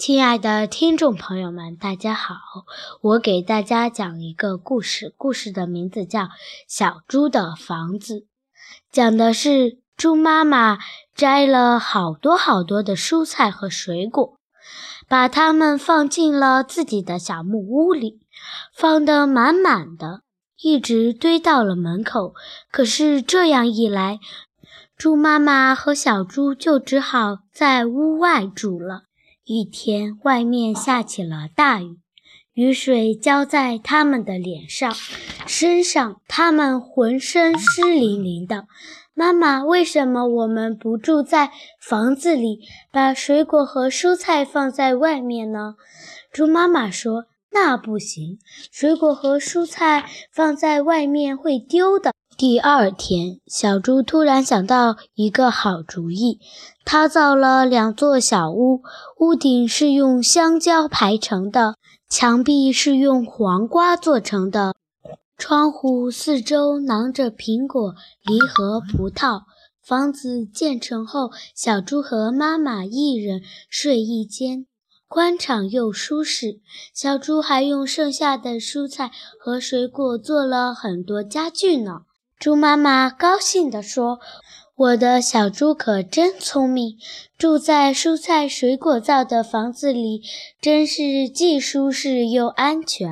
亲爱的听众朋友们，大家好！我给大家讲一个故事，故事的名字叫《小猪的房子》，讲的是猪妈妈摘了好多好多的蔬菜和水果，把它们放进了自己的小木屋里，放得满满的，一直堆到了门口。可是这样一来，猪妈妈和小猪就只好在屋外住了。一天，外面下起了大雨，雨水浇在他们的脸上、身上，他们浑身湿淋淋的。妈妈，为什么我们不住在房子里，把水果和蔬菜放在外面呢？猪妈妈说：“那不行，水果和蔬菜放在外面会丢的。”第二天，小猪突然想到一个好主意，他造了两座小屋，屋顶是用香蕉排成的，墙壁是用黄瓜做成的，窗户四周囊着苹果、梨和葡萄。房子建成后，小猪和妈妈一人睡一间，宽敞又舒适。小猪还用剩下的蔬菜和水果做了很多家具呢。猪妈妈高兴地说：“我的小猪可真聪明，住在蔬菜水果造的房子里，真是既舒适又安全。”